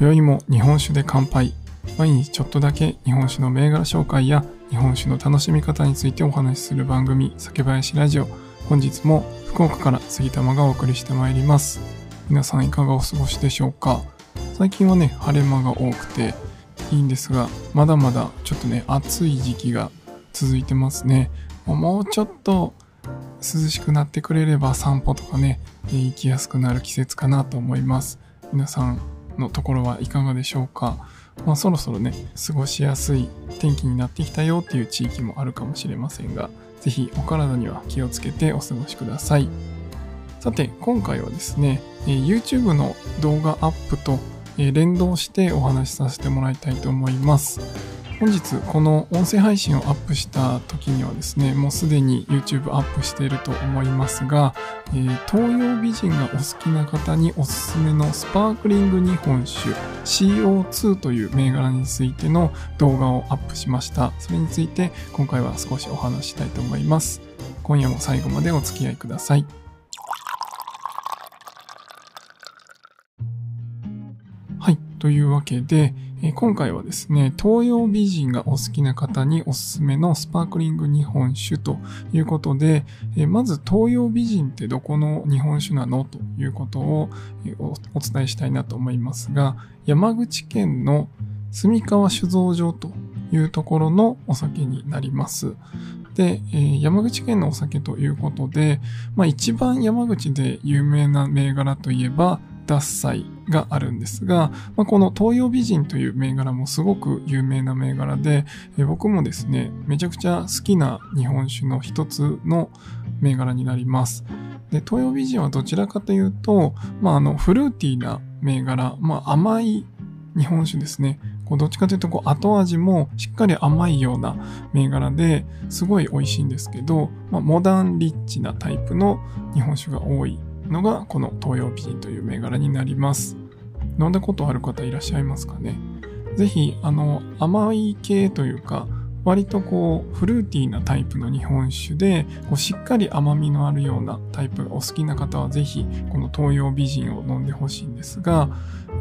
今宵も日本酒で乾杯。毎日ちょっとだけ日本酒の銘柄紹介や日本酒の楽しみ方についてお話しする番組、酒林ラジオ。本日も福岡から杉玉がお送りしてまいります。皆さんいかがお過ごしでしょうか？最近はね、晴れ間が多くていいんですが、まだまだちょっとね、暑い時期が続いてますね。もうちょっと涼しくなってくれれば散歩とかね、行きやすくなる季節かなと思います。皆さんのところはいかがでしょうかまあ、そろそろね、過ごしやすい天気になってきたよっていう地域もあるかもしれませんが、是非お体には気をつけてお過ごしください。さて、今回はですね、YouTube の動画アップと連動してお話しさせてもらいたいと思います。本日この音声配信をアップした時にはですね、もうすでに YouTube アップしていると思いますが、えー、東洋美人がお好きな方におすすめのスパークリング日本酒 CO2 という銘柄についての動画をアップしました。それについて今回は少しお話したいと思います。今夜も最後までお付き合いください。というわけで、今回はですね、東洋美人がお好きな方におすすめのスパークリング日本酒ということで、まず東洋美人ってどこの日本酒なのということをお伝えしたいなと思いますが、山口県の住川酒造場というところのお酒になります。で、山口県のお酒ということで、まあ一番山口で有名な銘柄といえば、獺祭があるんですが、まあ、この東洋美人という銘柄もすごく有名な銘柄で、え僕もですね、めちゃくちゃ好きな日本酒の一つの銘柄になります。で、東洋美人はどちらかというと、まあ、あの、フルーティーな銘柄、まあ、甘い日本酒ですね。こうどっちかというとこう後味もしっかり甘いような銘柄ですごい美味しいんですけど、まあ、モダンリッチなタイプの日本酒が多いのがこの東洋美人という銘柄になります。飲んだことある方いらっしゃいますかね？ぜひ、あの、甘い系というか、割とこう、フルーティーなタイプの日本酒で、こうしっかり甘みのあるようなタイプがお好きな方はぜひ、この東洋美人を飲んでほしいんですが、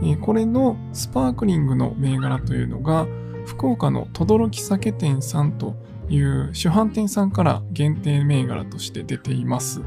えー、これのスパークリングの銘柄というのが、福岡の轟酒店さんという主販店さんから限定銘柄として出ています。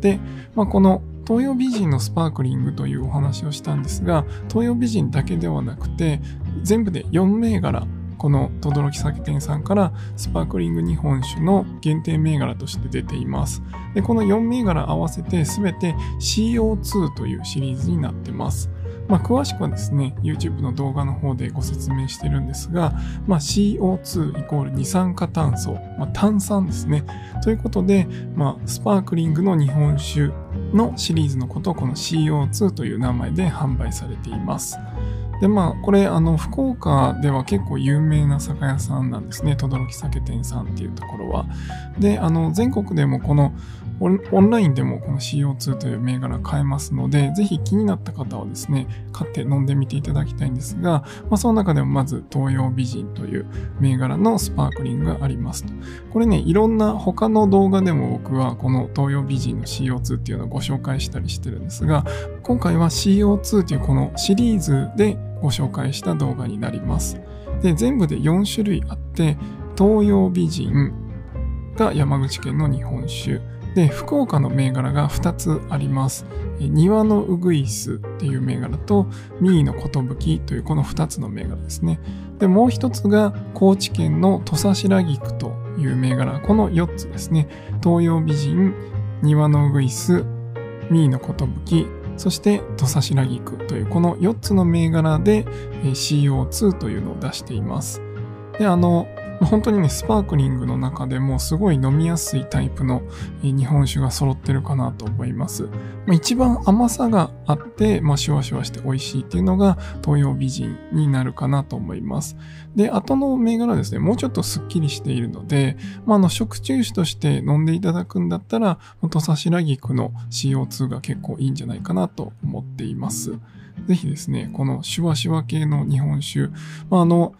で、まあ、この東洋美人のスパークリングというお話をしたんですが、東洋美人だけではなくて、全部で4銘柄、この轟酒店さんからスパークリング日本酒の限定銘柄として出ています。で、この4銘柄合わせて全て CO2 というシリーズになってます。まあ、詳しくはですね、YouTube の動画の方でご説明してるんですが、まあ、CO2 イコール二酸化炭素、まあ、炭酸ですね。ということで、まあ、スパークリングの日本酒のシリーズのことをこの CO2 という名前で販売されています。で、まあ、これ、あの、福岡では結構有名な酒屋さんなんですね。轟酒店さんっていうところは。で、あの、全国でもこのオンラインでもこの CO2 という銘柄買えますので、ぜひ気になった方はですね、買って飲んでみていただきたいんですが、まあ、その中でもまず東洋美人という銘柄のスパークリングがありますと。これね、いろんな他の動画でも僕はこの東洋美人の CO2 っていうのをご紹介したりしてるんですが、今回は CO2 というこのシリーズでご紹介した動画になります。で、全部で4種類あって、東洋美人が山口県の日本酒、で、福岡の銘柄が2つあります。庭のウグイスっていう銘柄と、ミーの寿というこの2つの銘柄ですね。で、もう1つが高知県の土佐白菊という銘柄。この4つですね。東洋美人、庭のウグイス、ミーの寿、そして土佐白菊というこの4つの銘柄で CO2 というのを出しています。で、あの、本当にね、スパークリングの中でもすごい飲みやすいタイプの日本酒が揃ってるかなと思います。一番甘さがあって、まあ、シュワシュワして美味しいっていうのが東洋美人になるかなと思います。で、後の銘柄ですね、もうちょっとスッキリしているので、まあ、あの、食中酒として飲んでいただくんだったら、土佐白菊の CO2 が結構いいんじゃないかなと思っています。ぜひですね、このシュワシュワ系の日本酒、まあ、あの、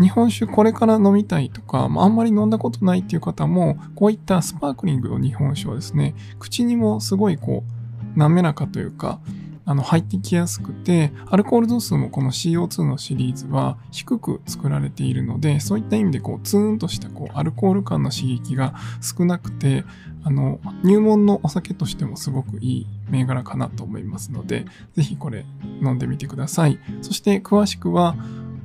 日本酒これから飲みたいとか、あ、んまり飲んだことないっていう方も、こういったスパークリングの日本酒はですね、口にもすごいこう、滑らかというか、あの、入ってきやすくて、アルコール度数もこの CO2 のシリーズは低く作られているので、そういった意味でこう、ツーンとしたこう、アルコール感の刺激が少なくて、あの、入門のお酒としてもすごくいい銘柄かなと思いますので、ぜひこれ飲んでみてください。そして詳しくは、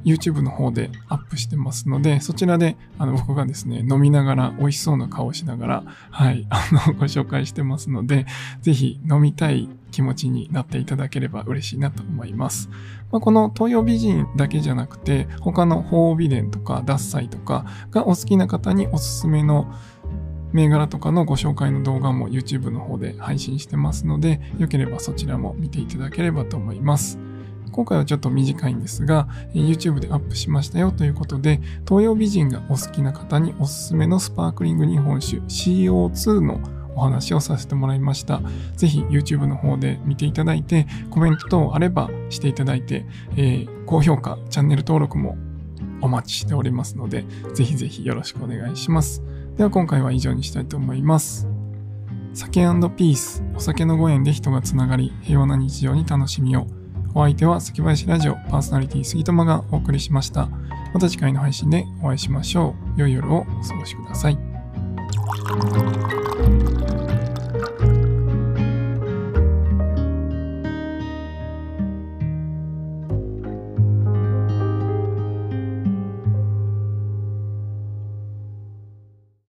YouTube の方でアップしてますので、そちらで、あの、僕がですね、飲みながら、美味しそうな顔をしながら、はい、あの、ご紹介してますので、ぜひ飲みたい気持ちになっていただければ嬉しいなと思います。まあ、この東洋美人だけじゃなくて、他の鳳美伝とか、獺祭とかがお好きな方におすすめの銘柄とかのご紹介の動画も YouTube の方で配信してますので、よければそちらも見ていただければと思います。今回はちょっと短いんですが、YouTube でアップしましたよということで、東洋美人がお好きな方におすすめのスパークリング日本酒 CO2 のお話をさせてもらいました。ぜひ YouTube の方で見ていただいて、コメント等あればしていただいて、えー、高評価、チャンネル登録もお待ちしておりますので、ぜひぜひよろしくお願いします。では今回は以上にしたいと思います。酒ピース、お酒のご縁で人がつながり、平和な日常に楽しみを。お相手は関林ラジオパーソナリティ杉玉がお送りしました。また次回の配信でお会いしましょう。良い夜をお過ごしください。